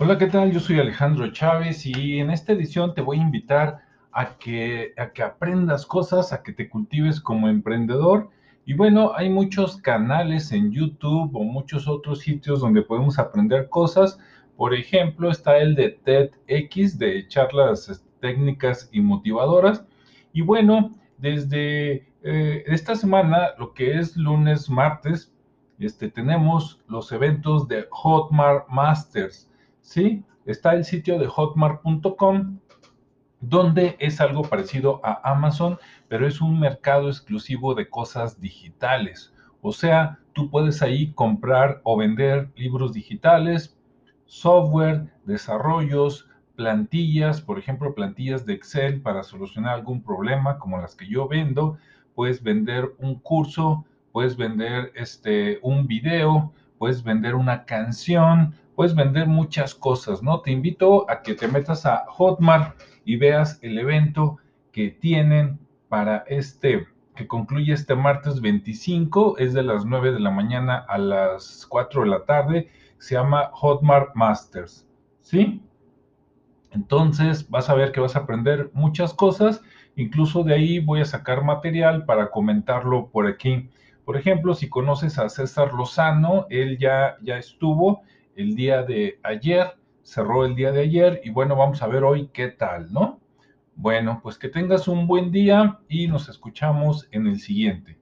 Hola, ¿qué tal? Yo soy Alejandro Chávez y en esta edición te voy a invitar a que, a que aprendas cosas, a que te cultives como emprendedor. Y bueno, hay muchos canales en YouTube o muchos otros sitios donde podemos aprender cosas. Por ejemplo, está el de TEDx, de charlas técnicas y motivadoras. Y bueno, desde eh, esta semana, lo que es lunes, martes, este, tenemos los eventos de Hotmart Masters. ¿Sí? Está el sitio de hotmart.com, donde es algo parecido a Amazon, pero es un mercado exclusivo de cosas digitales. O sea, tú puedes ahí comprar o vender libros digitales, software, desarrollos, plantillas, por ejemplo, plantillas de Excel para solucionar algún problema como las que yo vendo. Puedes vender un curso, puedes vender este, un video, puedes vender una canción, puedes vender muchas cosas, ¿no? Te invito a que te metas a Hotmart y veas el evento que tienen para este, que concluye este martes 25, es de las 9 de la mañana a las 4 de la tarde, se llama Hotmart Masters, ¿sí? Entonces vas a ver que vas a aprender muchas cosas, incluso de ahí voy a sacar material para comentarlo por aquí. Por ejemplo, si conoces a César Lozano, él ya, ya estuvo el día de ayer, cerró el día de ayer y bueno, vamos a ver hoy qué tal, ¿no? Bueno, pues que tengas un buen día y nos escuchamos en el siguiente.